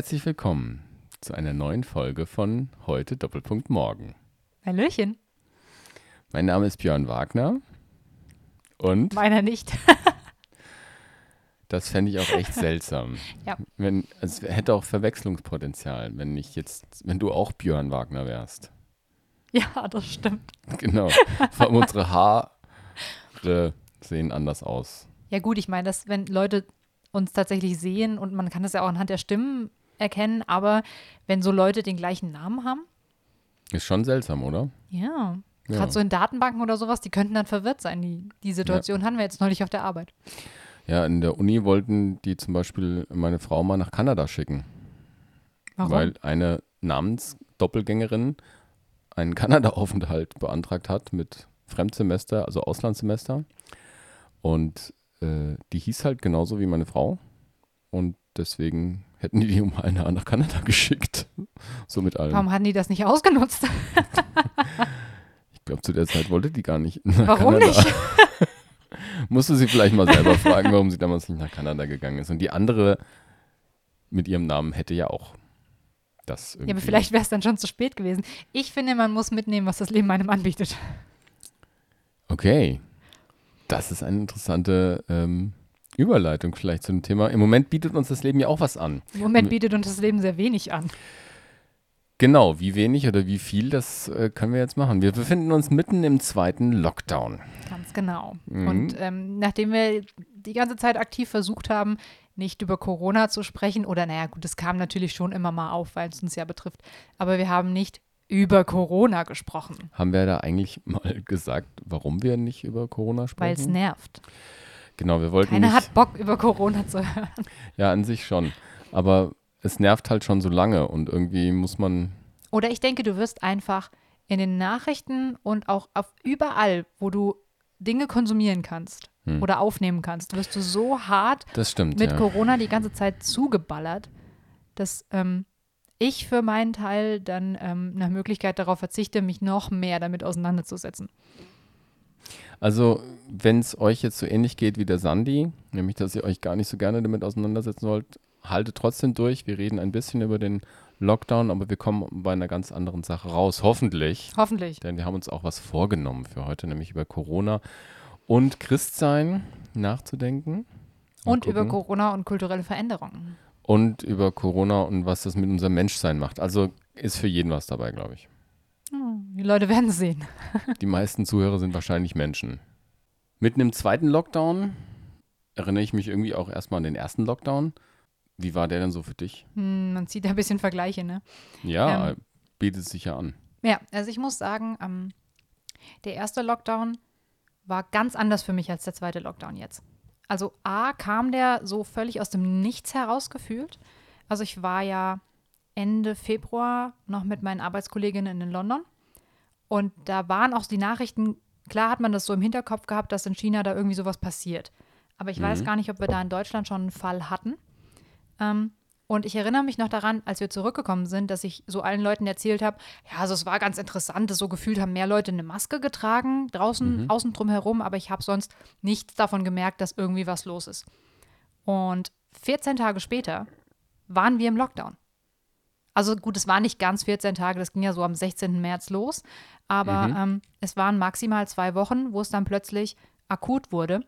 Herzlich willkommen zu einer neuen Folge von Heute Doppelpunkt Morgen. Hallöchen. Mein Name ist Björn Wagner und Meiner nicht. das fände ich auch echt seltsam. Ja. Wenn, es hätte auch Verwechslungspotenzial, wenn ich jetzt, wenn du auch Björn Wagner wärst. ja, das stimmt. Genau. Vor allem unsere Haare sehen anders aus. Ja gut, ich meine, dass wenn Leute uns tatsächlich sehen und man kann das ja auch anhand der Stimmen erkennen, aber wenn so Leute den gleichen Namen haben, Ist schon seltsam, oder? ja, Ja. gerade so in Datenbanken oder sowas, die könnten dann verwirrt sein. Die, die Situation hatten wir jetzt neulich auf der Arbeit. Ja, in der Uni wollten die zum Beispiel meine Frau mal nach Kanada schicken. Warum? Weil eine Namensdoppelgängerin einen Kanada-Aufenthalt beantragt hat mit Fremdsemester, also Auslandssemester. Und äh, die hieß halt genauso wie meine Frau. Und deswegen hätten die die um ein Jahr nach Kanada geschickt. So mit allem. Warum hatten die das nicht ausgenutzt? Ich glaube, zu der Zeit wollte die gar nicht nach Warum Kanada. nicht? Musste sie vielleicht mal selber fragen, warum sie damals nicht nach Kanada gegangen ist. Und die andere mit ihrem Namen hätte ja auch das irgendwie. Ja, aber vielleicht wäre es dann schon zu spät gewesen. Ich finde, man muss mitnehmen, was das Leben einem anbietet. Okay. Das ist eine interessante ähm, Überleitung vielleicht zu dem Thema. Im Moment bietet uns das Leben ja auch was an. Im Moment bietet uns das Leben sehr wenig an. Genau, wie wenig oder wie viel, das äh, können wir jetzt machen. Wir befinden uns mitten im zweiten Lockdown. Ganz genau. Mhm. Und ähm, nachdem wir die ganze Zeit aktiv versucht haben, nicht über Corona zu sprechen, oder naja, gut, es kam natürlich schon immer mal auf, weil es uns ja betrifft, aber wir haben nicht über Corona gesprochen, Haben wir da eigentlich mal gesagt, warum wir nicht über Corona weil es sprechen? nervt. Genau, wir wollten Keiner nicht, hat Bock, über Corona zu hören. ja an sich schon, aber es nervt halt schon so lange und irgendwie muss man, Oder ich denke, du wirst einfach in den Nachrichten und auch auf überall, wo du Dinge konsumieren kannst Hm. oder aufnehmen kannst, wirst du so hart stimmt, mit ja. Corona die ganze Zeit zugeballert, dass ähm, ich für meinen Teil dann ähm, nach Möglichkeit darauf verzichte, mich noch mehr damit auseinanderzusetzen. Also, wenn es euch jetzt so ähnlich geht wie der Sandy, nämlich dass ihr euch gar nicht so gerne damit auseinandersetzen wollt, haltet trotzdem durch. Wir reden ein bisschen über den Lockdown, aber wir kommen bei einer ganz anderen Sache raus, hoffentlich. Hoffentlich. Denn wir haben uns auch was vorgenommen für heute, nämlich über Corona und Christsein nachzudenken. Mal Und über gucken. Corona und kulturelle Veränderungen. Und über Corona und was das mit unserem Menschsein macht. Also ist für jeden was dabei, glaube ich. Hm, Die Leute werden sehen. Die meisten Zuhörer sind wahrscheinlich Menschen. Mitten im zweiten Lockdown erinnere ich mich irgendwie auch erstmal an den ersten Lockdown. Wie war der denn so für dich? Hm, man zieht da ein bisschen Vergleiche, ne? Ja, Ähm. bietet sich ja an. Ja, also ich muss sagen, ähm, der erste Lockdown war ganz anders für mich als der zweite Lockdown jetzt. Also A, kam der so völlig aus dem Nichts herausgefühlt. Also ich war ja Ende Februar noch mit meinen Arbeitskolleginnen in London und da waren auch die Nachrichten, klar hat man das so im Hinterkopf gehabt, dass in China da irgendwie sowas passiert. Aber ich weiß gar nicht, ob wir da in Deutschland schon einen Fall hatten. Ähm, und ich erinnere mich noch daran, als wir zurückgekommen sind, dass ich so allen Leuten erzählt habe, ja, also es war ganz interessant, dass so gefühlt haben mehr Leute eine Maske getragen, draußen, außen drum herum, aber ich habe sonst nichts davon gemerkt, dass irgendwie was los ist. Und 14 Tage später waren wir im Lockdown. Also gut, es waren nicht ganz 14 Tage, das ging ja so am 16. März los, aber ähm, es waren maximal zwei Wochen, wo es dann plötzlich akut wurde.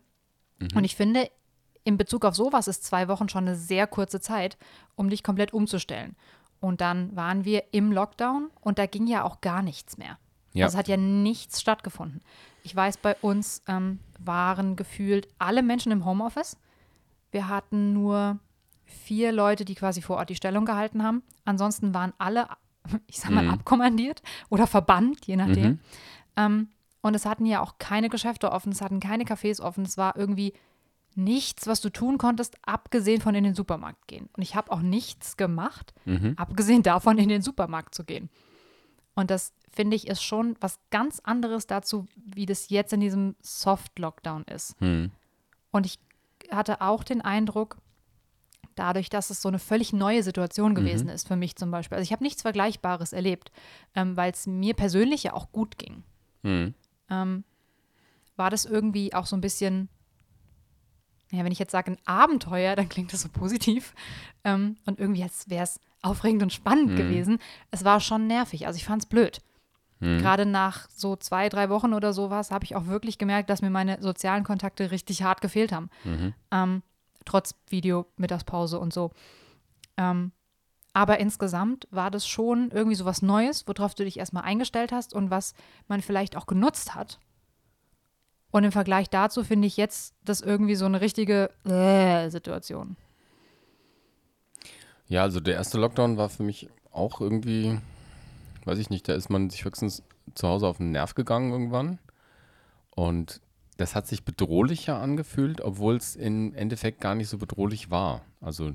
Und ich finde, in Bezug auf sowas ist zwei Wochen schon eine sehr kurze Zeit, um dich komplett umzustellen. Und dann waren wir im Lockdown und da ging ja auch gar nichts mehr. Ja. Also es hat ja nichts stattgefunden. Ich weiß, bei uns ähm, waren gefühlt alle Menschen im Homeoffice. Wir hatten nur vier Leute, die quasi vor Ort die Stellung gehalten haben. Ansonsten waren alle, ich sag mal, abkommandiert oder verbannt, je nachdem. Ähm, und es hatten ja auch keine Geschäfte offen, es hatten keine Cafés offen. Es war irgendwie nichts, was du tun konntest, abgesehen von in den Supermarkt gehen. Und ich habe auch nichts gemacht, abgesehen davon, in den Supermarkt zu gehen. Und das finde ich ist schon was ganz anderes dazu, wie das jetzt in diesem Soft-Lockdown ist. Hm. Und ich hatte auch den Eindruck, dadurch, dass es so eine völlig neue Situation gewesen ist für mich zum Beispiel. Also ich habe nichts Vergleichbares erlebt, ähm, weil es mir persönlich ja auch gut ging. Hm. Ähm, war das irgendwie auch so ein bisschen, ja, wenn ich jetzt sage ein Abenteuer, dann klingt das so positiv. Ähm, und irgendwie wäre es aufregend und spannend Mhm. gewesen. Es war schon nervig. Also ich fand es blöd. Mhm. Gerade nach so zwei, drei Wochen oder sowas habe ich auch wirklich gemerkt, dass mir meine sozialen Kontakte richtig hart gefehlt haben. Mhm. Ähm, trotz Video, Mittagspause und so. Ähm, aber insgesamt war das schon irgendwie so was Neues, worauf du dich erstmal eingestellt hast und was man vielleicht auch genutzt hat. Und im Vergleich dazu finde ich jetzt das irgendwie so eine richtige äh, Situation. Ja, also der erste Lockdown war für mich auch irgendwie, weiß ich nicht, da ist man sich höchstens zu Hause auf den Nerv gegangen irgendwann. Und das hat sich bedrohlicher angefühlt, obwohl es im Endeffekt gar nicht so bedrohlich war. Also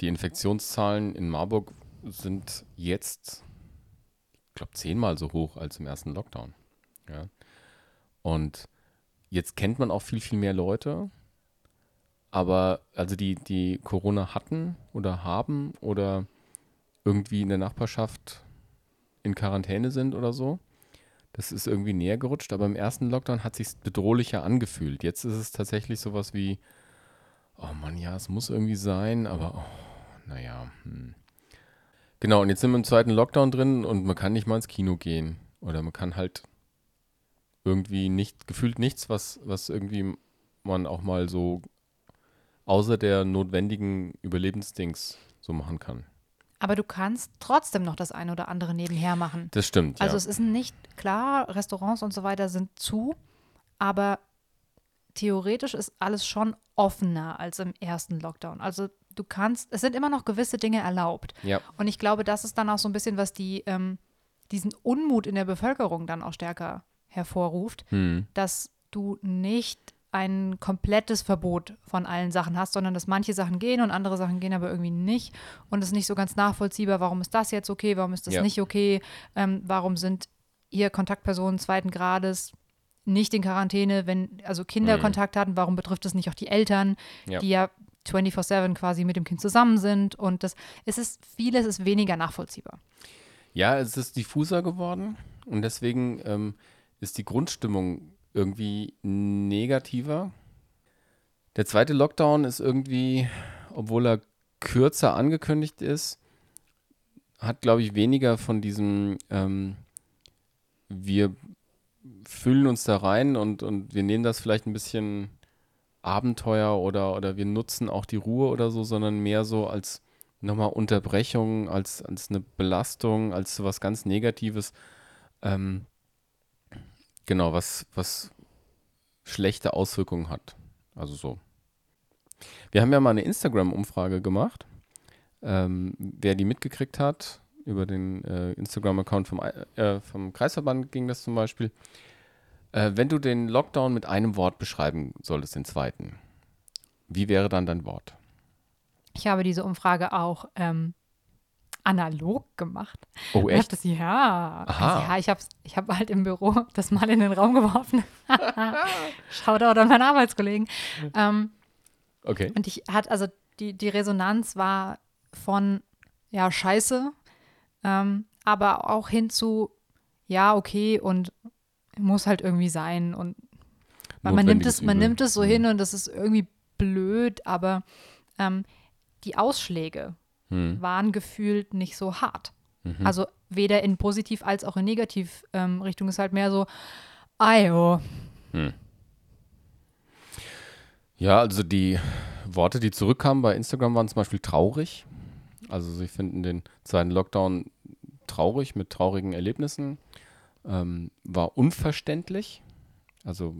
die Infektionszahlen in Marburg sind jetzt, ich glaube, zehnmal so hoch als im ersten Lockdown. Ja. Und jetzt kennt man auch viel, viel mehr Leute. Aber also die, die Corona hatten oder haben oder irgendwie in der Nachbarschaft in Quarantäne sind oder so, das ist irgendwie näher gerutscht. Aber im ersten Lockdown hat sich bedrohlicher angefühlt. Jetzt ist es tatsächlich sowas wie, oh Mann, ja, es muss irgendwie sein, aber oh, naja. Hm. Genau, und jetzt sind wir im zweiten Lockdown drin und man kann nicht mal ins Kino gehen. Oder man kann halt irgendwie nicht, gefühlt nichts, was, was irgendwie man auch mal so außer der notwendigen Überlebensdings so machen kann. Aber du kannst trotzdem noch das eine oder andere nebenher machen. Das stimmt, Also ja. es ist nicht klar, Restaurants und so weiter sind zu, aber theoretisch ist alles schon offener als im ersten Lockdown. Also du kannst, es sind immer noch gewisse Dinge erlaubt. ja. Und ich glaube, das ist dann auch so ein bisschen, was die, ähm, diesen Unmut in der Bevölkerung dann auch stärker hervorruft, Hm. dass du nicht ein komplettes Verbot von allen Sachen hast, sondern dass manche Sachen gehen und andere Sachen gehen aber irgendwie nicht. Und es ist nicht so ganz nachvollziehbar, warum ist das jetzt okay, warum ist das Ja. nicht okay, ähm, warum sind hier Kontaktpersonen zweiten Grades nicht in Quarantäne, wenn also Kinder Mhm. Kontakt hatten, warum betrifft es nicht auch die Eltern, Ja. die ja 24-7 quasi mit dem Kind zusammen sind und das es ist vieles ist weniger nachvollziehbar. Ja, es ist diffuser geworden und deswegen ähm, ist die Grundstimmung irgendwie negativer. Der zweite Lockdown ist irgendwie, obwohl er kürzer angekündigt ist, hat, glaube ich, weniger von diesem, ähm, wir füllen uns da rein und, und wir nehmen das vielleicht ein bisschen Abenteuer oder, oder wir nutzen auch die Ruhe oder so, sondern mehr so als nochmal Unterbrechung, als, als eine Belastung, als so was ganz Negatives. Ähm, genau, was, was schlechte Auswirkungen hat. Also so. Wir haben ja mal eine Instagram-Umfrage gemacht. Ähm, wer die mitgekriegt hat, über den äh, Instagram-Account vom, äh, vom Kreisverband ging das zum Beispiel. Äh, wenn du den Lockdown mit einem Wort beschreiben solltest, den zweiten, wie wäre dann dein Wort? Ich habe diese Umfrage auch ähm, analog gemacht. Oh, Ich hab das, ja. Aha. Also, ja, ich habe ich hab halt im Büro das mal in den Raum geworfen. Shoutout an meinen Arbeitskollegen. Ähm, Okay. und ich hat, also die, die Resonanz war von, ja, scheiße, ähm, aber auch hin zu, ja, okay, und muss halt irgendwie sein. Und man nimmt es, man Übel. nimmt es so Mhm. hin und das ist irgendwie blöd, aber ähm, die Ausschläge Hm. waren gefühlt nicht so hart. Mhm. Also weder in positiv als auch in negativ ähm, Richtung ist halt mehr so, ayo. Ja, also die Worte, die zurückkamen bei Instagram, waren zum Beispiel traurig. Also sie finden den zweiten Lockdown traurig mit traurigen Erlebnissen. Ähm, war unverständlich. Also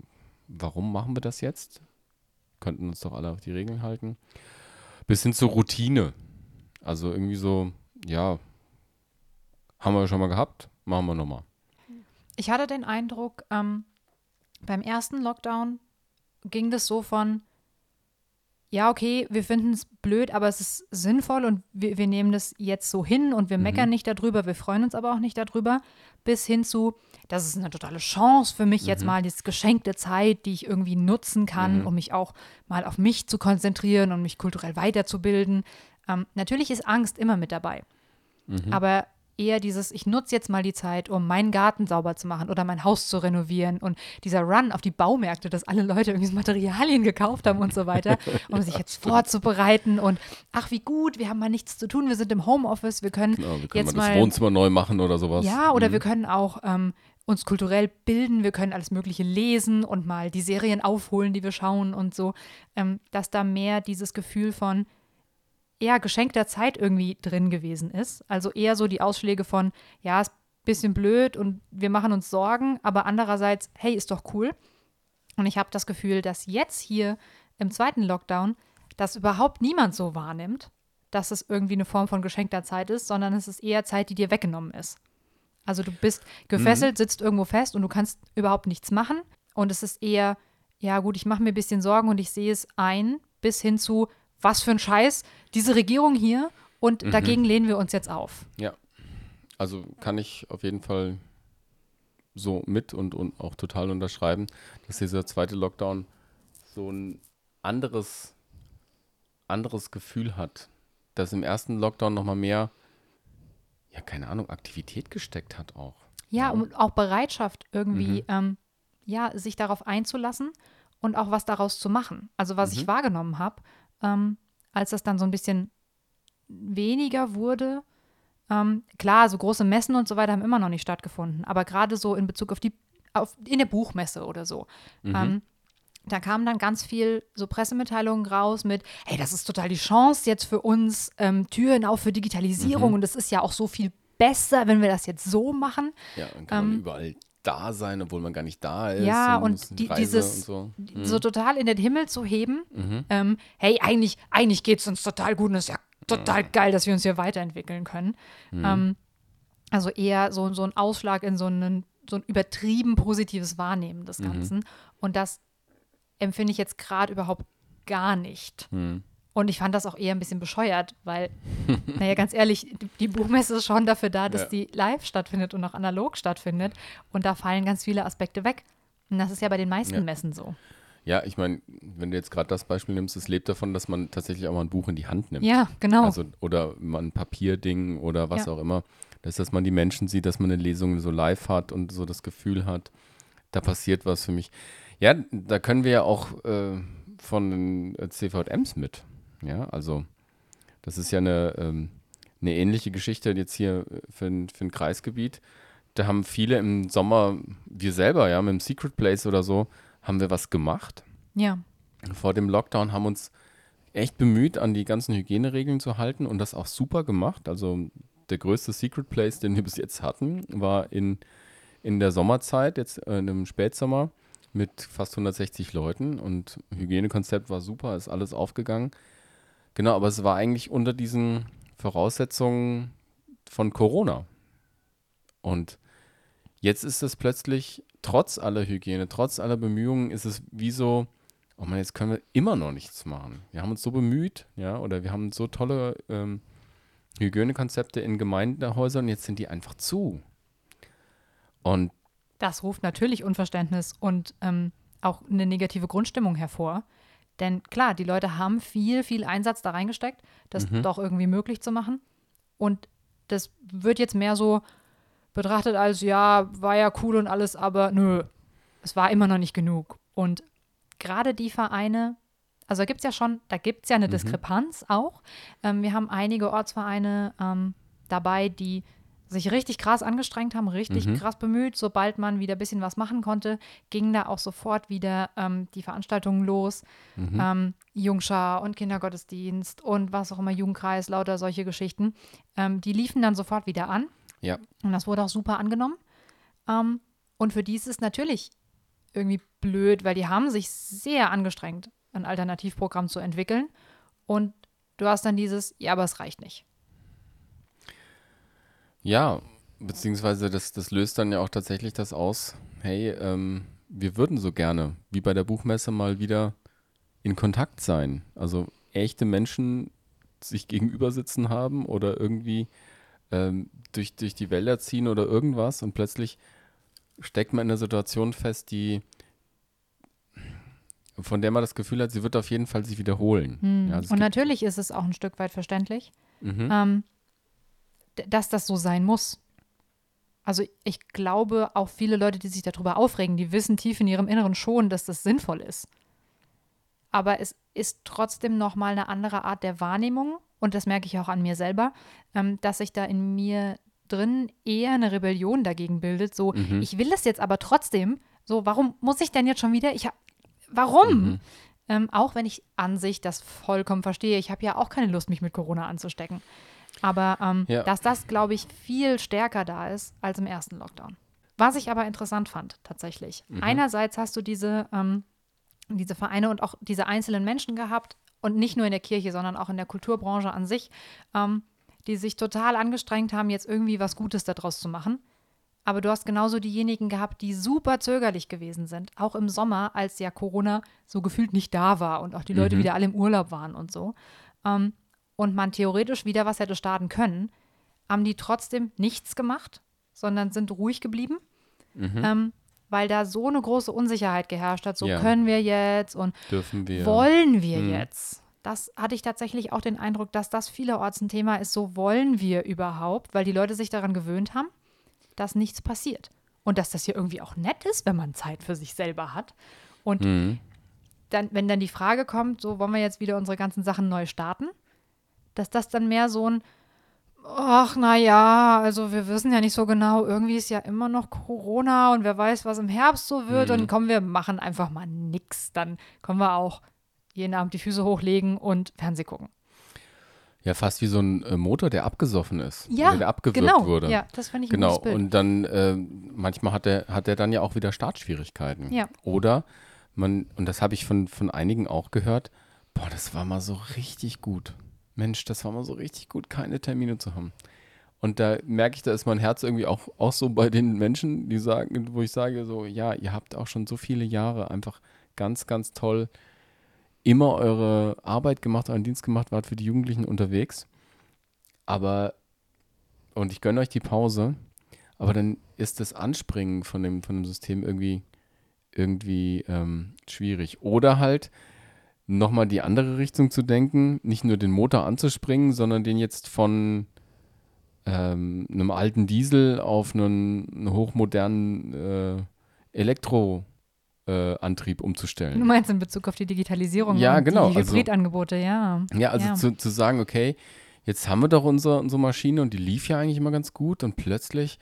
warum machen wir das jetzt? Könnten uns doch alle auf die Regeln halten. Bis hin zur Routine. Also irgendwie so, ja, haben wir schon mal gehabt, machen wir nochmal. Ich hatte den Eindruck, ähm, beim ersten Lockdown ging das so von, ja, okay, wir finden es blöd, aber es ist sinnvoll und wir, wir nehmen das jetzt so hin und wir meckern nicht darüber, wir freuen uns aber auch nicht darüber, bis hin zu, das ist eine totale Chance für mich jetzt mal, diese geschenkte Zeit, die ich irgendwie nutzen kann, um mich auch mal auf mich zu konzentrieren und mich kulturell weiterzubilden. Ähm, natürlich ist Angst immer mit dabei. Aber eher dieses, ich nutze jetzt mal die Zeit, um meinen Garten sauber zu machen oder mein Haus zu renovieren und dieser Run auf die Baumärkte, dass alle Leute irgendwie Materialien gekauft haben und so weiter, um sich jetzt vorzubereiten und ach, wie gut, wir haben mal nichts zu tun, wir sind im Homeoffice, wir können, Genau, wir können jetzt mal das mal Wohnzimmer neu machen oder sowas. ja, oder Mhm. wir können auch ähm, uns kulturell bilden, wir können alles Mögliche lesen und mal die Serien aufholen, die wir schauen und so, ähm, dass da mehr dieses Gefühl von eher geschenkter Zeit irgendwie drin gewesen ist. Also eher so die Ausschläge von, ja, ist ein bisschen blöd und wir machen uns Sorgen, aber andererseits, hey, ist doch cool. Und ich habe das Gefühl, dass jetzt hier im zweiten Lockdown das überhaupt niemand so wahrnimmt, dass es irgendwie eine Form von geschenkter Zeit ist, sondern es ist eher Zeit, die dir weggenommen ist. Also du bist gefesselt, sitzt irgendwo fest und du kannst überhaupt nichts machen. Und es ist eher, ja gut, ich mache mir ein bisschen Sorgen und ich sehe es ein, bis hin zu, was für ein Scheiß, diese Regierung hier und dagegen lehnen wir uns jetzt auf. Ja. Also kann ich auf jeden Fall so mit und, und auch total unterschreiben, dass dieser zweite Lockdown so ein anderes, anderes Gefühl hat. Dass im ersten Lockdown nochmal mehr, ja, keine Ahnung, Aktivität gesteckt hat auch. Ja, und auch Bereitschaft irgendwie, ähm, ja, sich darauf einzulassen und auch was daraus zu machen. Also was ich wahrgenommen habe, ähm, als das dann so ein bisschen weniger wurde, ähm, klar, so große Messen und so weiter haben immer noch nicht stattgefunden, aber gerade so in Bezug auf die, auf, in der Buchmesse oder so, ähm, da kamen dann ganz viel so Pressemitteilungen raus mit, hey, das ist total die Chance jetzt für uns, ähm, Türen auf für Digitalisierung und es ist ja auch so viel besser, wenn wir das jetzt so machen. Ja, dann kann man überall da sein, obwohl man gar nicht da ist. Ja, und muss die, dieses und so. so total in den Himmel zu heben, ähm, hey, eigentlich, eigentlich geht es uns total gut und es ist ja total geil, dass wir uns hier weiterentwickeln können. Ähm, also eher so, so ein Ausschlag in so, einen, so ein übertrieben positives Wahrnehmen des Ganzen. Und das empfinde ich jetzt gerade überhaupt gar nicht. Und ich fand das auch eher ein bisschen bescheuert, weil, naja, ganz ehrlich, die- Buchmesse ist schon dafür da, dass Ja. die live stattfindet und auch analog stattfindet. Und da fallen ganz viele Aspekte weg. Und das ist ja bei den meisten Ja. Messen so. Ja, ich meine, wenn du jetzt gerade das Beispiel nimmst, es lebt davon, dass man tatsächlich auch mal ein Buch in die Hand nimmt. Ja, genau. Also, oder mal ein Papierding oder was Ja. auch immer. Das, dass man die Menschen sieht, dass man eine Lesung so live hat und so das Gefühl hat, da passiert was für mich. Ja, da können wir ja auch äh, von den äh, CVMs mit. Ja, also das ist ja eine, ähm, eine ähnliche Geschichte jetzt hier äh, für, ein- für ein Kreisgebiet. Da haben viele im Sommer, wir selber, ja, mit dem Secret Place oder so, haben wir was gemacht ja. vor dem Lockdown haben uns echt bemüht, an die ganzen Hygieneregeln zu halten und das auch super gemacht. Also der größte Secret Place, den wir bis jetzt hatten, war in, in der Sommerzeit, jetzt äh, im Spätsommer, mit fast 160 Leuten und Hygienekonzept war super, ist alles aufgegangen. Genau, aber es war eigentlich unter diesen Voraussetzungen von Corona. Und jetzt ist es plötzlich, trotz aller Hygiene, trotz aller Bemühungen, ist es wie so, oh man, jetzt können wir immer noch nichts machen. Wir haben uns so bemüht, ja, oder wir haben so tolle ähm, Hygienekonzepte in Gemeindehäusern und jetzt sind die einfach zu. Und Das ruft natürlich Unverständnis und ähm, auch eine negative Grundstimmung hervor. Denn klar, die Leute haben viel, viel Einsatz da reingesteckt, das doch irgendwie möglich zu machen. Und das wird jetzt mehr so betrachtet als, ja, war ja cool und alles, aber nö, es war immer noch nicht genug. Und gerade die Vereine, also da gibt es ja schon, da gibt es ja eine Diskrepanz auch. Ähm, wir haben einige Ortsvereine ähm, dabei, die sich richtig krass angestrengt haben, richtig krass bemüht. Sobald man wieder ein bisschen was machen konnte, ging da auch sofort wieder ähm, die Veranstaltungen los. Ähm, Jungschar und Kindergottesdienst und was auch immer, Jugendkreis, lauter solche Geschichten. Ähm, die liefen dann sofort wieder an. ja, Und das wurde auch super angenommen. Ähm, und für die ist es natürlich irgendwie blöd, weil die haben sich sehr angestrengt, ein Alternativprogramm zu entwickeln. Und du hast dann dieses, ja, aber es reicht nicht. Ja, beziehungsweise das, das löst dann ja auch tatsächlich das aus, hey, ähm, wir würden so gerne, wie bei der Buchmesse, mal wieder in Kontakt sein. Also echte Menschen sich gegenüber sitzen haben oder irgendwie ähm, durch, durch die Wälder ziehen oder irgendwas und plötzlich steckt man in einer Situation fest, die von der man das Gefühl hat, sie wird auf jeden Fall sich wiederholen. Ja, also Und natürlich ist es auch ein Stück weit verständlich. Mhm. Ähm, dass das so sein muss. Also ich glaube, auch viele Leute, die sich darüber aufregen, die wissen tief in ihrem Inneren schon, dass das sinnvoll ist. Aber es ist trotzdem nochmal eine andere Art der Wahrnehmung, und das merke ich auch an mir selber, ähm, dass sich da in mir drin eher eine Rebellion dagegen bildet. So, ich will das jetzt aber trotzdem. So, warum muss ich denn jetzt schon wieder? Ich hab, warum? Ähm, auch wenn ich an sich das vollkommen verstehe. Ich habe ja auch keine Lust, mich mit Corona anzustecken. Aber ähm, Ja. dass das, glaube ich, viel stärker da ist als im ersten Lockdown. Was ich aber interessant fand, tatsächlich. Einerseits hast du diese, ähm, diese Vereine und auch diese einzelnen Menschen gehabt und nicht nur in der Kirche, sondern auch in der Kulturbranche an sich, ähm, die sich total angestrengt haben, jetzt irgendwie was Gutes daraus zu machen. Aber du hast genauso diejenigen gehabt, die super zögerlich gewesen sind, auch im Sommer, als ja Corona so gefühlt nicht da war und auch die Leute wieder alle im Urlaub waren und so. Ähm, und man theoretisch wieder was hätte starten können, haben die trotzdem nichts gemacht, sondern sind ruhig geblieben, ähm, weil da so eine große Unsicherheit geherrscht hat. So Ja. können wir jetzt und Dürfen wir. wollen wir Mhm. jetzt? Das hatte ich tatsächlich auch den Eindruck, dass das vielerorts ein Thema ist. So wollen wir überhaupt, weil die Leute sich daran gewöhnt haben, dass nichts passiert. Und dass das hier irgendwie auch nett ist, wenn man Zeit für sich selber hat. Und Mhm. dann, wenn dann die Frage kommt, so wollen wir jetzt wieder unsere ganzen Sachen neu starten, dass das dann mehr so ein, ach na ja, also wir wissen ja nicht so genau, irgendwie ist ja immer noch Corona und wer weiß, was im Herbst so wird und komm, wir machen einfach mal nix, dann können wir auch jeden Abend die Füße hochlegen und Fernseh gucken. Ja, fast wie so ein äh, Motor, der abgesoffen ist. Ja, der abgewürgt genau. wurde. Ja, das finde ich ein Genau, gutes Bild. und dann äh, manchmal hat er hat dann ja auch wieder Startschwierigkeiten. Ja. Oder man, und das habe ich von, von einigen auch gehört, boah, das war mal so richtig gut. Mensch, das war mal so richtig gut, keine Termine zu haben. Und da merke ich, da ist mein Herz irgendwie auch, auch so bei den Menschen, die sagen, wo ich sage, so, ja, ihr habt auch schon so viele Jahre einfach ganz, ganz toll immer eure Arbeit gemacht, euren Dienst gemacht, wart für die Jugendlichen unterwegs. Aber, und ich gönne euch die Pause, aber dann ist das Anspringen von dem, von dem System irgendwie, irgendwie ähm, schwierig. Oder halt nochmal die andere Richtung zu denken, nicht nur den Motor anzuspringen, sondern den jetzt von ähm, einem alten Diesel auf einen, einen hochmodernen äh, Elektroantrieb äh, umzustellen. Du meinst in Bezug auf die Digitalisierung Ja, und genau, die also- Hybridangebote, ja. Ja, also Ja. Zu, zu sagen, okay, jetzt haben wir doch unsere, unsere Maschine und die lief ja eigentlich immer ganz gut und plötzlich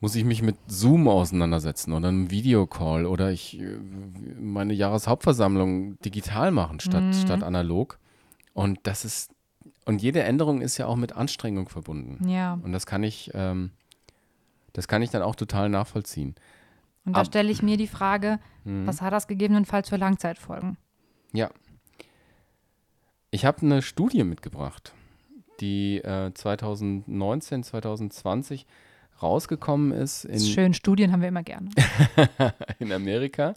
muss ich mich mit Zoom auseinandersetzen oder einem Videocall oder ich äh, meine Jahreshauptversammlung digital machen statt, Mhm. statt analog. Und das ist, und jede Änderung ist ja auch mit Anstrengung verbunden. Ja, Und das kann ich, ähm, das kann ich dann auch total nachvollziehen. und da Ab- stelle ich mir die Frage, Mhm. was hat das gegebenenfalls für Langzeitfolgen? Ja. Ich habe eine Studie mitgebracht, die äh, 2019, 2020 rausgekommen ist Ist in, schön, Studien haben wir immer gerne. in Amerika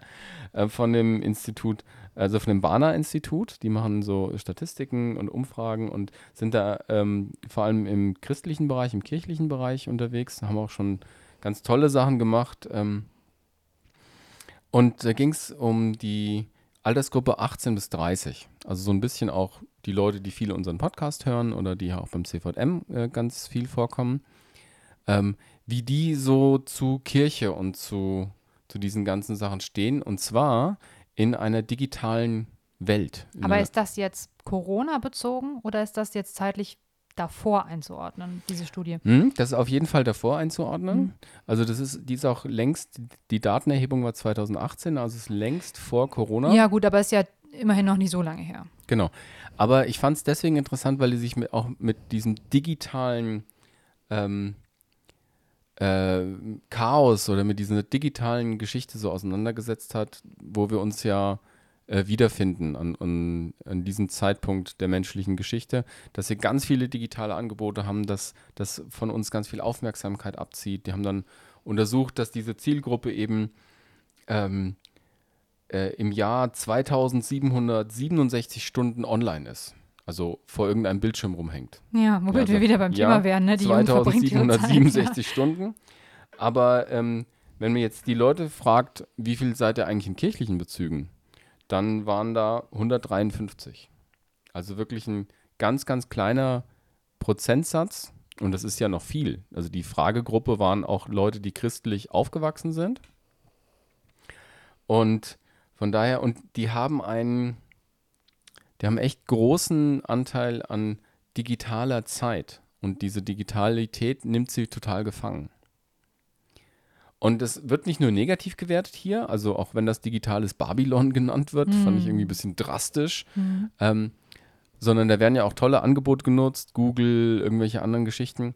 äh, von dem Institut, also von dem Barna-Institut. Die machen so Statistiken und Umfragen und sind da ähm, vor allem im christlichen Bereich, im kirchlichen Bereich unterwegs, haben auch schon ganz tolle Sachen gemacht. Ähm, und da ging es um die Altersgruppe 18 bis 30. Also so ein bisschen auch die Leute, die viele unseren Podcast hören oder die auch beim CVM äh, ganz viel vorkommen. Ähm, wie die so zu Kirche und zu, zu diesen ganzen Sachen stehen. Und zwar in einer digitalen Welt. Aber ist das jetzt Corona bezogen oder ist das jetzt zeitlich davor einzuordnen, diese Studie? Hm, das ist auf jeden Fall davor einzuordnen. Mhm. Also das ist, die ist auch längst, die Datenerhebung war 2018, also ist längst vor Corona. Ja, gut, aber ist ja immerhin noch nicht so lange her. Genau. Aber ich fand es deswegen interessant, weil die sich mit, auch mit diesem digitalen ähm, äh, Chaos oder mit dieser digitalen Geschichte so auseinandergesetzt hat, wo wir uns ja äh, wiederfinden an, an, an diesem Zeitpunkt der menschlichen Geschichte, dass wir ganz viele digitale Angebote haben, dass das von uns ganz viel Aufmerksamkeit abzieht. Die haben dann untersucht, dass diese Zielgruppe eben ähm, äh, im Jahr 2767 Stunden online ist. Also vor irgendeinem Bildschirm rumhängt. Ja, womit also- wir wieder beim ja, Thema wären, ne? Die Jugend verbringt ihre Zeit. 2767 Stunden. Aber ähm, wenn man jetzt die Leute fragt, wie viel seid ihr eigentlich in kirchlichen Bezügen, dann waren da 153. Also wirklich ein ganz, ganz kleiner Prozentsatz. und das ist ja noch viel. Also die Fragegruppe waren auch Leute, die christlich aufgewachsen sind. Und von daher, und die haben einen, die haben echt großen Anteil an digitaler Zeit. Und diese Digitalität nimmt sie total gefangen. Und es wird nicht nur negativ gewertet hier, also auch wenn das digitales Babylon genannt wird, fand ich irgendwie ein bisschen drastisch, ähm, sondern da werden ja auch tolle Angebote genutzt, Google, irgendwelche anderen Geschichten,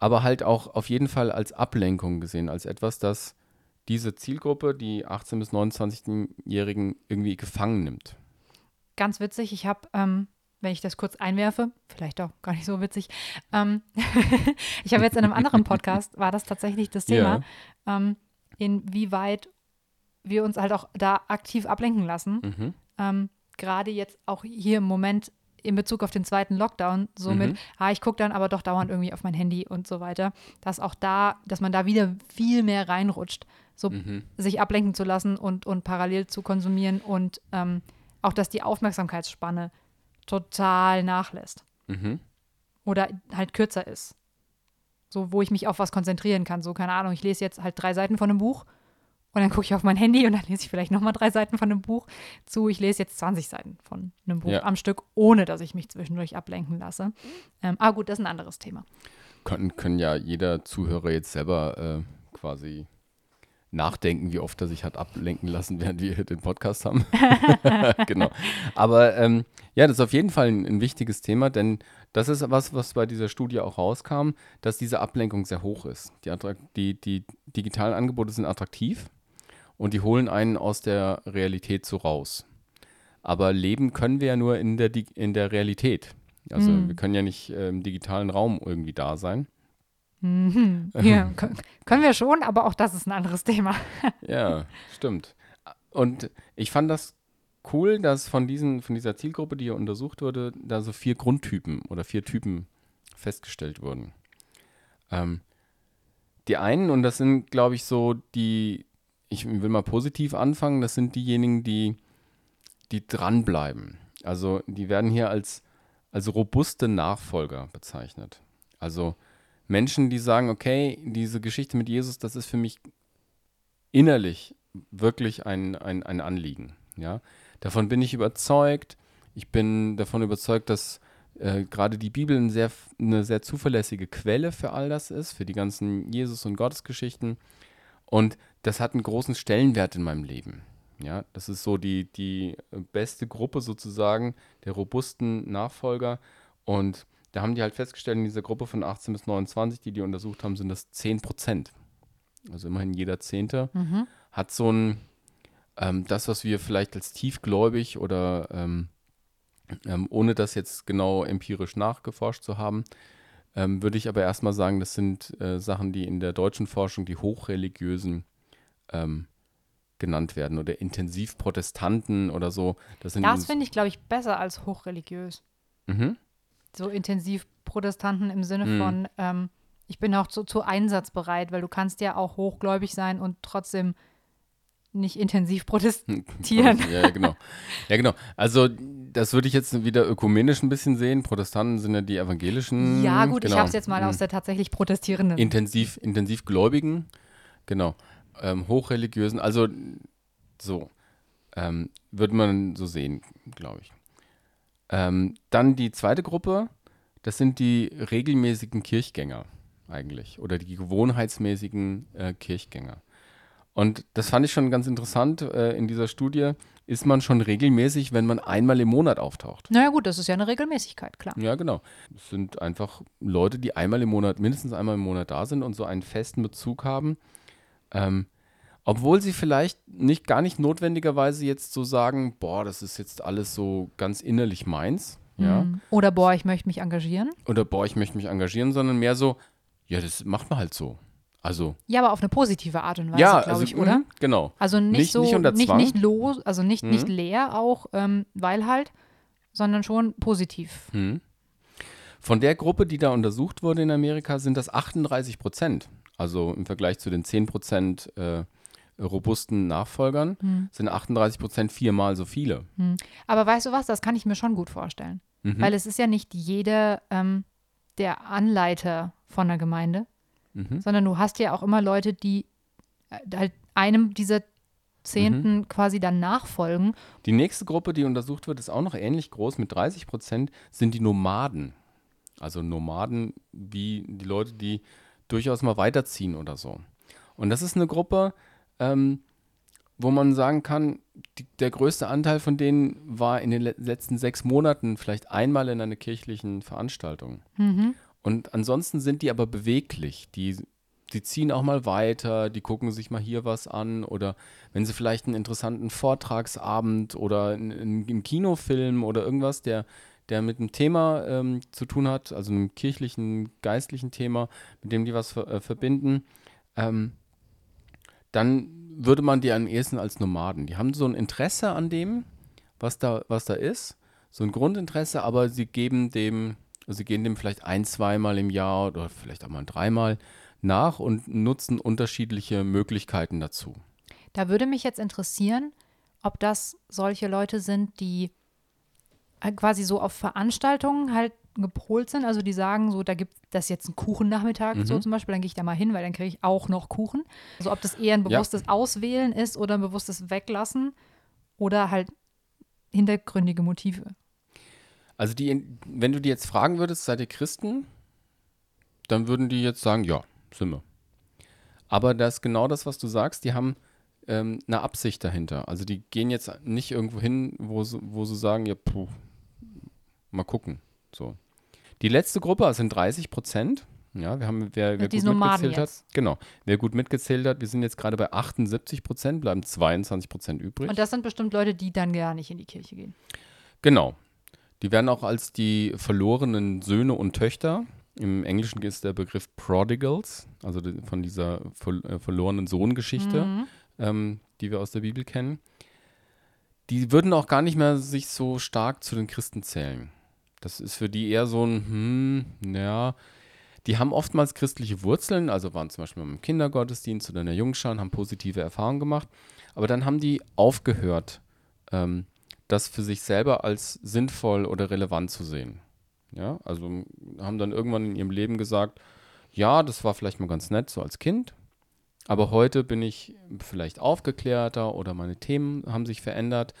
aber halt auch auf jeden Fall als Ablenkung gesehen, als etwas, das diese Zielgruppe, die 18- bis 29-Jährigen, irgendwie gefangen nimmt. Ganz witzig, ich habe, ähm, wenn ich das kurz einwerfe, vielleicht auch gar nicht so witzig, ähm, ich habe jetzt in einem anderen Podcast, war das tatsächlich das Thema, ähm, inwieweit wir uns halt auch da aktiv ablenken lassen. Mhm. Ähm, Gerade jetzt auch hier im Moment in Bezug auf den zweiten Lockdown, so mit, Mhm. ah, ich gucke dann aber doch dauernd irgendwie auf mein Handy und so weiter, dass auch da, dass man da wieder viel mehr reinrutscht, so Mhm. sich ablenken zu lassen und, und parallel zu konsumieren und ähm, auch, dass die Aufmerksamkeitsspanne total nachlässt Mhm. oder halt kürzer ist. So, wo ich mich auf was konzentrieren kann. So, keine Ahnung, ich lese jetzt halt drei Seiten von einem Buch und dann gucke ich auf mein Handy und dann lese ich vielleicht nochmal drei Seiten von einem Buch zu. Ich lese jetzt 20 Seiten von einem Buch Ja. am Stück, ohne dass ich mich zwischendurch ablenken lasse. Ähm, aber gut, das ist ein anderes Thema. Können, können ja jeder Zuhörer jetzt selber äh, quasi nachdenken, wie oft er sich hat ablenken lassen, während wir den Podcast haben. genau. Aber ähm, ja, das ist auf jeden Fall ein, ein wichtiges Thema, denn das ist was, was bei dieser Studie auch rauskam, dass diese Ablenkung sehr hoch ist. Die, die, die digitalen Angebote sind attraktiv und die holen einen aus der Realität so raus. Aber leben können wir ja nur in der, in der Realität. Also Mhm. wir können ja nicht äh, im digitalen Raum irgendwie da sein. Mhm. Ja, kö- können wir schon, aber auch das ist ein anderes Thema. Ja, stimmt. Und ich fand das cool, dass von, diesen, von dieser Zielgruppe, die hier untersucht wurde, da so vier Grundtypen oder vier Typen festgestellt wurden. Ähm, die einen, und das sind, glaube ich, so die, ich will mal positiv anfangen, das sind diejenigen, die, die dranbleiben. Also die werden hier als, als robuste Nachfolger bezeichnet. Also Menschen, die sagen, okay, diese Geschichte mit Jesus, das ist für mich innerlich wirklich ein, ein, ein Anliegen. Ja? Davon bin ich überzeugt. Ich bin davon überzeugt, dass äh, gerade die Bibel ein sehr, eine sehr zuverlässige Quelle für all das ist, für die ganzen Jesus- und Gottesgeschichten. Und das hat einen großen Stellenwert in meinem Leben. Ja, das ist so die, die beste Gruppe sozusagen der robusten Nachfolger. Und da haben die halt festgestellt, in dieser Gruppe von 18 bis 29, die die untersucht haben, sind das 10 Prozent. Also immerhin jeder Zehnte Mhm. hat so ein, ähm, das, was wir vielleicht als tiefgläubig oder ähm, ähm, ohne das jetzt genau empirisch nachgeforscht zu haben, ähm, würde ich aber erstmal sagen, das sind äh, Sachen, die in der deutschen Forschung die hochreligiösen ähm, genannt werden oder Intensivprotestanten oder so. Das Das finde ich, glaube ich, besser als hochreligiös. mhm. So intensiv Protestanten im Sinne Mhm. von, ähm, ich bin auch zu, zu einsatzbereit, weil du kannst ja auch hochgläubig sein und trotzdem nicht intensiv protestieren. Ja, ja, genau. Ja, genau. Also, das würde ich jetzt wieder ökumenisch ein bisschen sehen. Protestanten sind ja die evangelischen. Ja, gut, ich genau. habe es jetzt mal aus der tatsächlich Protestierenden. intensiv, intensiv Gläubigen, genau, ähm, hochreligiösen, also so, ähm, würde man so sehen, glaube ich. Ähm, dann die zweite Gruppe, das sind die regelmäßigen Kirchgänger eigentlich oder die gewohnheitsmäßigen äh, Kirchgänger. Und das fand ich schon ganz interessant äh, in dieser Studie. Ist man schon regelmäßig, wenn man einmal im Monat auftaucht? naja, gut, das ist ja eine Regelmäßigkeit, klar. Ja, genau. Es sind einfach Leute, die einmal im Monat, mindestens einmal im Monat da sind und so einen festen Bezug haben. Ähm, obwohl sie vielleicht nicht gar nicht notwendigerweise jetzt so sagen, boah, das ist jetzt alles so ganz innerlich meins, ja. Mhm. Oder, boah, ich möchte mich engagieren. Oder boah, ich möchte mich engagieren, sondern mehr so, ja, das macht man halt so. Also, Ja, aber auf eine positive Art und Weise, ja, glaube also, ich, oder? mhm, Genau. Also nicht, Nicht- so, nicht unter nicht, Zwang. nicht los, also nicht, nicht Mhm. leer auch, ähm, weil halt, sondern schon positiv. Hm. Von der Gruppe, die da untersucht wurde in Amerika, sind das 38 Prozent. Also im Vergleich zu den 10 Prozent äh, robusten Nachfolgern Hm. sind 38 Prozent viermal so viele. Aber weißt du was, das kann ich mir schon gut vorstellen. Mhm. Weil es ist ja nicht jeder ähm, der Anleiter von der Gemeinde, Mhm. sondern du hast ja auch immer Leute, die äh, halt einem dieser Zehnten quasi dann nachfolgen. Die nächste Gruppe, die untersucht wird, ist auch noch ähnlich groß. Mit 30 Prozent sind die Nomaden. Also Nomaden wie die Leute, die durchaus mal weiterziehen oder so. Und das ist eine Gruppe, ähm, wo man sagen kann, die, der größte Anteil von denen war in den le letzten sechs Monaten vielleicht einmal in einer kirchlichen Veranstaltung. Mhm. Und ansonsten sind die aber beweglich. Die, die ziehen auch mal weiter, die gucken sich mal hier was an oder wenn sie vielleicht einen interessanten Vortragsabend oder einen, Kinofilm oder irgendwas, der, der mit einem Thema ähm, zu tun hat, also einem kirchlichen, geistlichen Thema, mit dem die was ver äh, verbinden, ähm, dann würde man die am ehesten als Nomaden. Die haben so ein Interesse an dem, was da, was da ist, so ein Grundinteresse, aber sie geben dem, also sie gehen dem vielleicht ein, zweimal im Jahr oder vielleicht auch mal dreimal nach und nutzen unterschiedliche Möglichkeiten dazu. Da würde mich jetzt interessieren, ob das solche Leute sind, die äh, quasi so auf Veranstaltungen halt gepolt sind. Also die sagen so, da gibt das jetzt einen Kuchennachmittag, so Mhm. zum Beispiel, dann gehe ich da mal hin, weil dann kriege ich auch noch Kuchen. Also ob das eher ein Ja. bewusstes Auswählen ist oder ein bewusstes Weglassen oder halt hintergründige Motive. Also die, wenn du die jetzt fragen würdest, seid ihr Christen, dann würden die jetzt sagen, ja, sind wir. Aber das ist genau das, was du sagst, die haben ähm, eine Absicht dahinter. Also die gehen jetzt nicht irgendwo hin, wo sie, wo sie sagen, ja, puh, mal gucken. So. Die letzte Gruppe, das sind 30 Prozent. Ja, wir haben, wer, wer gut Nomaden mitgezählt jetzt. hat, genau, wer gut mitgezählt hat, wir sind jetzt gerade bei 78 Prozent, bleiben 22 Prozent übrig. Und das sind bestimmt Leute, die dann gar nicht in die Kirche gehen. Genau. Die werden auch als die verlorenen Söhne und Töchter. Im Englischen ist der Begriff Prodigals, also von dieser ver äh, verlorenen Sohn-Geschichte, Mhm. ähm, die wir aus der Bibel kennen. Die würden auch gar nicht mehr sich so stark zu den Christen zählen. Das ist für die eher so ein, hm, ja, die haben oftmals christliche Wurzeln, also waren zum Beispiel im Kindergottesdienst oder in der Jungschar haben positive Erfahrungen gemacht. Aber dann haben die aufgehört, ähm, das für sich selber als sinnvoll oder relevant zu sehen. Ja, also haben dann irgendwann in ihrem Leben gesagt, ja, das war vielleicht mal ganz nett, so als Kind, aber heute bin ich vielleicht aufgeklärter oder meine Themen haben sich verändert.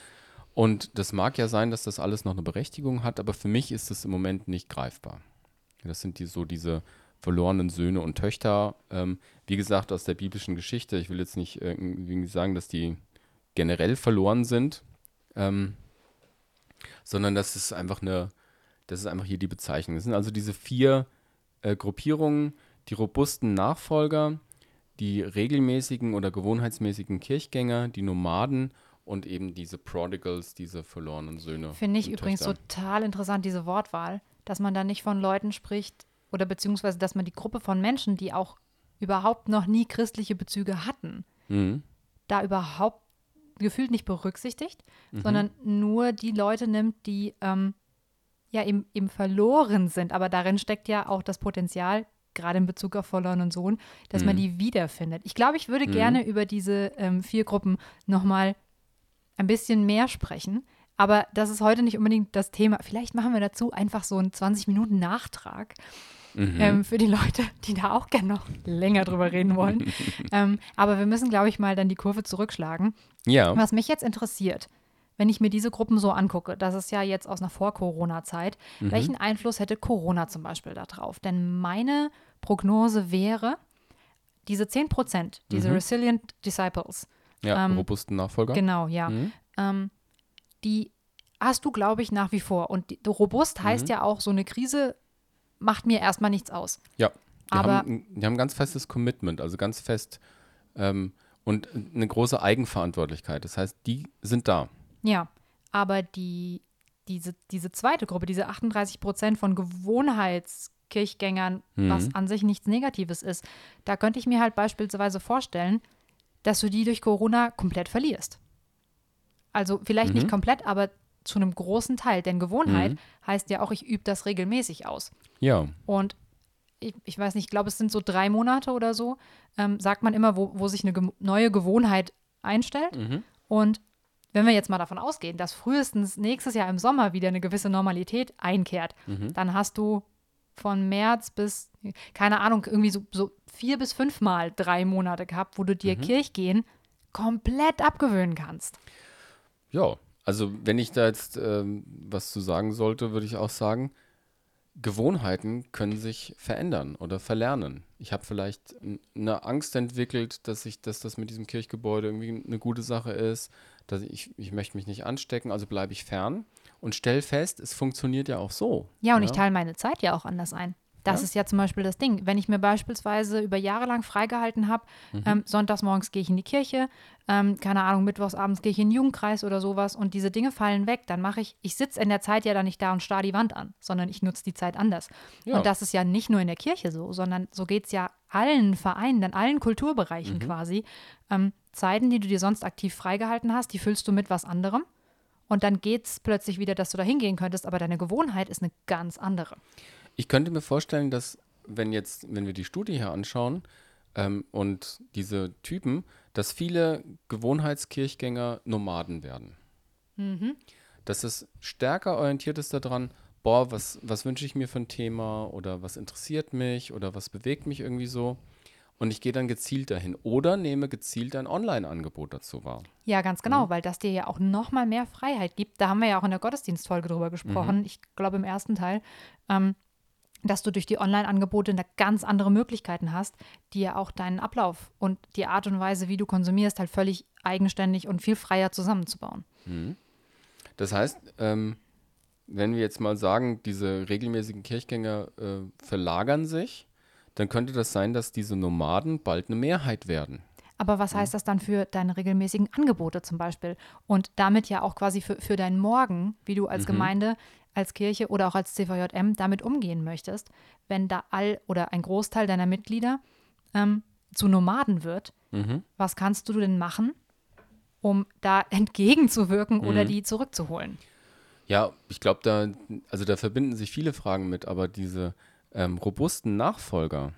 Und das mag ja sein, dass das alles noch eine Berechtigung hat, aber für mich ist es im Moment nicht greifbar. Das sind die, so diese verlorenen Söhne und Töchter. Ähm, wie gesagt, aus der biblischen Geschichte. Ich will jetzt nicht irgendwie sagen, dass die generell verloren sind, ähm, sondern das ist einfach eine, das ist einfach hier die Bezeichnung. Das sind also diese vier äh, Gruppierungen, die robusten Nachfolger, die regelmäßigen oder gewohnheitsmäßigen Kirchgänger, die Nomaden und eben diese Prodigals, diese verlorenen Söhne. Finde ich übrigens Töchter. total interessant, diese Wortwahl, dass man da nicht von Leuten spricht oder beziehungsweise, dass man die Gruppe von Menschen, die auch überhaupt noch nie christliche Bezüge hatten, Mhm. da überhaupt gefühlt nicht berücksichtigt, Mhm. sondern nur die Leute nimmt, die ähm, ja eben, eben verloren sind. Aber darin steckt ja auch das Potenzial, gerade in Bezug auf verlorenen Sohn, dass man Mhm. die wiederfindet. Ich glaube, ich würde Mhm. gerne über diese ähm, vier Gruppen nochmal ein bisschen mehr sprechen. Aber das ist heute nicht unbedingt das Thema. Vielleicht machen wir dazu einfach so einen 20-Minuten-Nachtrag Mhm. ähm, für die Leute, die da auch gerne noch länger drüber reden wollen. ähm, aber wir müssen, glaube ich, mal dann die Kurve zurückschlagen. ja. Was mich jetzt interessiert, wenn ich mir diese Gruppen so angucke, das ist ja jetzt aus einer Vor-Corona-Zeit, Mhm. welchen Einfluss hätte Corona zum Beispiel da drauf? Denn meine Prognose wäre, diese 10 Prozent, diese Mhm. Resilient Disciples, ja, ähm, robusten Nachfolger. genau, ja, Mhm. ähm, die hast du, glaube ich, nach wie vor. Und die, robust heißt Mhm. ja auch, so eine Krise macht mir erstmal nichts aus. Ja, die, Aber- haben, ein- die haben ganz festes Commitment, also ganz fest ähm, und eine große Eigenverantwortlichkeit. Das heißt, die sind da. Ja, aber die, diese, diese zweite Gruppe, diese 38 Prozent von Gewohnheitskirchgängern, Mhm. was an sich nichts Negatives ist, da könnte ich mir halt beispielsweise vorstellen, dass du die durch Corona komplett verlierst. Also vielleicht nicht Mhm. komplett, aber zu einem großen Teil. Denn Gewohnheit Mhm. heißt ja auch, ich übe das regelmäßig aus. Ja, Und ich, ich weiß nicht, ich glaube, es sind so drei Monate oder so, ähm, sagt man immer, wo, wo sich eine ge neue Gewohnheit einstellt. Mhm. Und wenn wir jetzt mal davon ausgehen, dass frühestens nächstes Jahr im Sommer wieder eine gewisse Normalität einkehrt, Mhm. dann hast du von März bis, keine Ahnung, irgendwie so, so vier bis fünfmal drei Monate gehabt, wo du dir Mhm. Kirchgehen komplett abgewöhnen kannst. Ja, also wenn ich da jetzt ähm, was zu sagen sollte, würde ich auch sagen, Gewohnheiten können sich verändern oder verlernen. Ich habe vielleicht eine Angst entwickelt, dass ich, dass das mit diesem Kirchgebäude irgendwie eine gute Sache ist, dass ich, ich möchte mich nicht anstecken, also bleibe ich fern und stell fest, es funktioniert ja auch so. Ja, und ich teile meine Zeit ja auch anders ein. Das Ja. ist ja zum Beispiel das Ding. Wenn ich mir beispielsweise über Jahre lang freigehalten habe, ähm, sonntags morgens gehe ich in die Kirche, ähm, keine Ahnung, mittwochs abends gehe ich in den Jugendkreis oder sowas und diese Dinge fallen weg, dann mache ich, ich sitze in der Zeit ja dann nicht da und starr die Wand an, sondern ich nutze die Zeit anders. Ja. Und das ist ja nicht nur in der Kirche so, sondern so geht es ja allen Vereinen, in allen Kulturbereichen quasi. Ähm, Zeiten, die du dir sonst aktiv freigehalten hast, die füllst du mit was anderem. Und dann geht es plötzlich wieder, dass du da hingehen könntest, aber deine Gewohnheit ist eine ganz andere. Ich könnte mir vorstellen, dass wenn jetzt, wenn wir die Studie hier anschauen ähm, und diese Typen, dass viele Gewohnheitskirchgänger Nomaden werden. Dass es stärker orientiert ist daran, boah, was, was wünsche ich mir für ein Thema oder was interessiert mich oder was bewegt mich irgendwie so. Und ich gehe dann gezielt dahin oder nehme gezielt ein Online-Angebot dazu wahr. Ja, ganz genau, weil das dir ja auch noch mal mehr Freiheit gibt. Da haben wir ja auch in der Gottesdienstfolge drüber gesprochen, ich glaube im ersten Teil, ähm, dass du durch die Online-Angebote ganz andere Möglichkeiten hast, die ja auch deinen Ablauf und die Art und Weise, wie du konsumierst, halt völlig eigenständig und viel freier zusammenzubauen. Das heißt, ähm, wenn wir jetzt mal sagen, diese regelmäßigen Kirchgänger äh, verlagern sich, dann könnte das sein, dass diese Nomaden bald eine Mehrheit werden. Aber was heißt das dann für deine regelmäßigen Angebote zum Beispiel? Und damit ja auch quasi für, für deinen Morgen, wie du als Gemeinde, als Kirche oder auch als CVJM damit umgehen möchtest, wenn da all oder ein Großteil deiner Mitglieder ähm, zu Nomaden wird. Was kannst du denn machen, um da entgegenzuwirken oder die zurückzuholen? Ja, ich glaube, da, also da verbinden sich viele Fragen mit, aber diese ähm, robusten Nachfolger,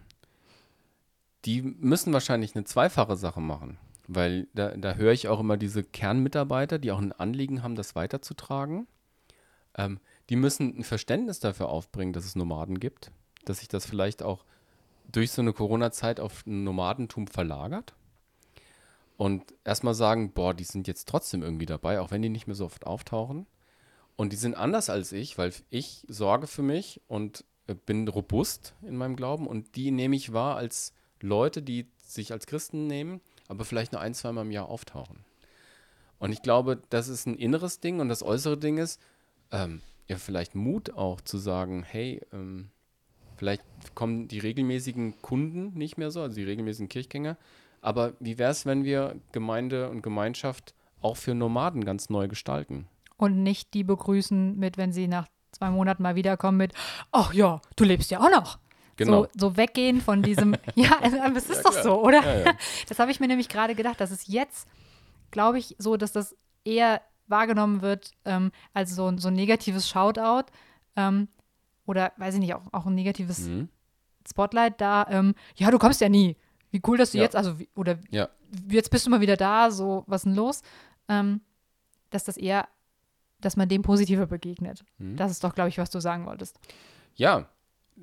die müssen wahrscheinlich eine zweifache Sache machen. Weil da, da höre ich auch immer diese Kernmitarbeiter, die auch ein Anliegen haben, das weiterzutragen. Ähm, die müssen ein Verständnis dafür aufbringen, dass es Nomaden gibt, dass sich das vielleicht auch durch so eine Corona-Zeit auf ein Nomadentum verlagert. Und erstmal sagen, boah, die sind jetzt trotzdem irgendwie dabei, auch wenn die nicht mehr so oft auftauchen. Und die sind anders als ich, weil ich sorge für mich und äh, bin robust in meinem Glauben. Und die nehme ich wahr als Leute, die sich als Christen nehmen, aber vielleicht nur ein, zweimal im Jahr auftauchen. Und ich glaube, das ist ein inneres Ding und das äußere Ding ist, ähm, ja, vielleicht Mut auch zu sagen, hey, ähm, vielleicht kommen die regelmäßigen Kunden nicht mehr so, also die regelmäßigen Kirchgänger. Aber wie wäre es, wenn wir Gemeinde und Gemeinschaft auch für Nomaden ganz neu gestalten? Und nicht die begrüßen mit, wenn sie nach zwei Monaten mal wiederkommen mit, ach ja, du lebst ja auch noch. Genau. So, so weggehen von diesem, ja, aber es ist Ja, doch so, oder? Ja, ja. Das habe ich mir nämlich gerade gedacht, dass es jetzt, glaube ich, so, dass das eher wahrgenommen wird ähm, als so, ein- so ein negatives Shoutout ähm, oder, weiß ich nicht, auch, auch ein negatives Mhm. Spotlight da. Ähm, ja, du kommst ja nie. Wie cool, dass du jetzt, also, wie, oder Ja. jetzt bist du mal wieder da, so, was ist denn los? Ähm, dass das eher, dass man dem positiver begegnet. Mhm. Das ist doch, glaube ich, was du sagen wolltest. Ja,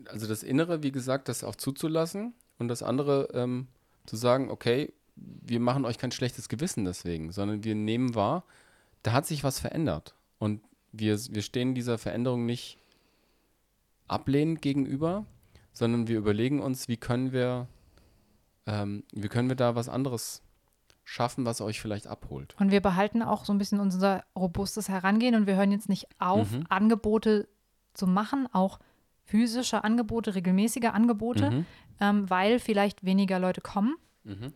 also das Innere, wie gesagt, das auch zuzulassen und das andere ähm, zu sagen, okay, wir machen euch kein schlechtes Gewissen deswegen, sondern wir nehmen wahr, da hat sich was verändert und wir, wir stehen dieser Veränderung nicht ablehnend gegenüber, sondern wir überlegen uns, wie können wir, ähm, wie können wir da was anderes schaffen, was euch vielleicht abholt. Und wir behalten auch so ein bisschen unser robustes Herangehen und wir hören jetzt nicht auf, Mhm. Angebote zu machen, auch physische Angebote, regelmäßige Angebote, Mhm. ähm, weil vielleicht weniger Leute kommen, Mhm.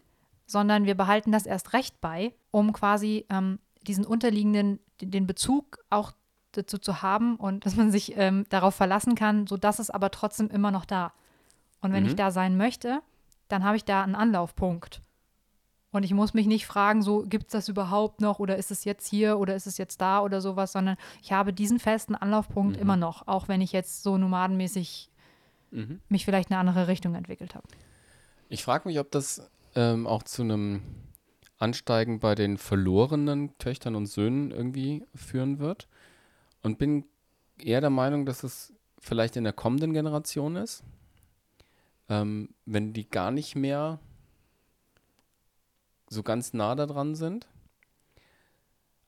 sondern wir behalten das erst recht bei, um quasi ähm, diesen unterliegenden, den- Bezug auch dazu zu haben und dass man sich ähm, darauf verlassen kann, sodass es aber trotzdem immer noch da. Und wenn Mhm. ich da sein möchte, dann habe ich da einen Anlaufpunkt. Und ich muss mich nicht fragen, so gibt es das überhaupt noch oder ist es jetzt hier oder ist es jetzt da oder sowas, sondern ich habe diesen festen Anlaufpunkt Mhm. immer noch, auch wenn ich jetzt so nomadenmäßig Mhm. mich vielleicht in eine andere Richtung entwickelt habe. Ich frage mich, ob das ähm, auch zu einem Ansteigen bei den verlorenen Töchtern und Söhnen irgendwie führen wird. Und bin eher der Meinung, dass es vielleicht in der kommenden Generation ist, ähm, wenn die gar nicht mehr so ganz nah da dran sind.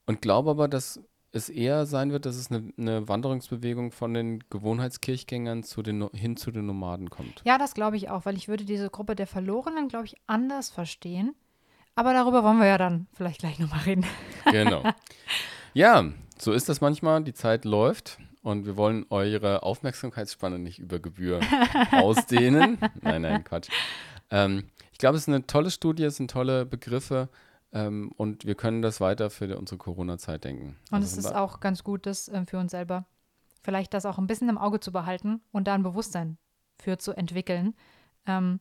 Und glaube aber, dass es eher sein wird, dass es eine, eine Wanderungsbewegung von den Gewohnheitskirchgängern zu den, hin zu den Nomaden kommt. Ja, das glaube ich auch, weil ich würde diese Gruppe der Verlorenen, glaube ich, anders verstehen. Aber darüber wollen wir ja dann vielleicht gleich nochmal reden. Genau. Ja, so ist das manchmal. Die Zeit läuft und wir wollen eure Aufmerksamkeitsspanne nicht über Gebühr ausdehnen. Nein, nein, Quatsch. Ähm, ich glaube, es ist eine tolle Studie, es sind tolle Begriffe ähm, und wir können das weiter für unsere Corona-Zeit denken. Und Also es ist auch ganz gut, das ähm, für uns selber vielleicht das auch ein bisschen im Auge zu behalten und da ein Bewusstsein für zu entwickeln, ähm,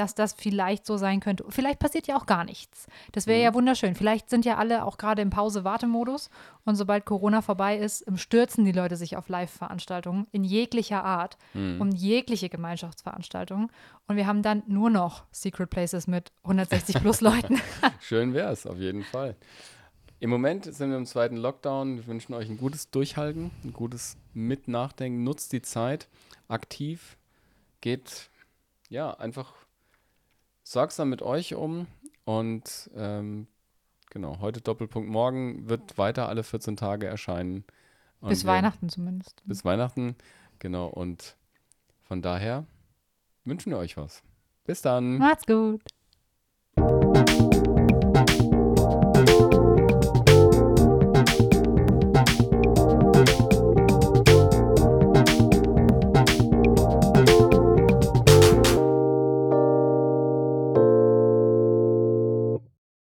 dass das vielleicht so sein könnte. Vielleicht passiert ja auch gar nichts. Das wäre Mhm. ja wunderschön. Vielleicht sind ja alle auch gerade im Pause-Wartemodus und sobald Corona vorbei ist, ähm, stürzen die Leute sich auf Live-Veranstaltungen in jeglicher Art Mhm. und jegliche Gemeinschaftsveranstaltungen. Und wir haben dann nur noch Secret Places mit 160 plus Leuten. Schön wäre es, auf jeden Fall. Im Moment sind wir im zweiten Lockdown. Wir wünschen euch ein gutes Durchhalten, ein gutes Mitnachdenken. Nutzt die Zeit aktiv. Geht ja einfach sorgsam mit euch um. Und ähm, genau, heute Doppelpunkt morgen wird weiter alle 14 Tage erscheinen. Und Bis wir- Weihnachten zumindest. Bis Weihnachten, genau. Und von daher wünschen wir euch was. Bis dann. Macht's gut.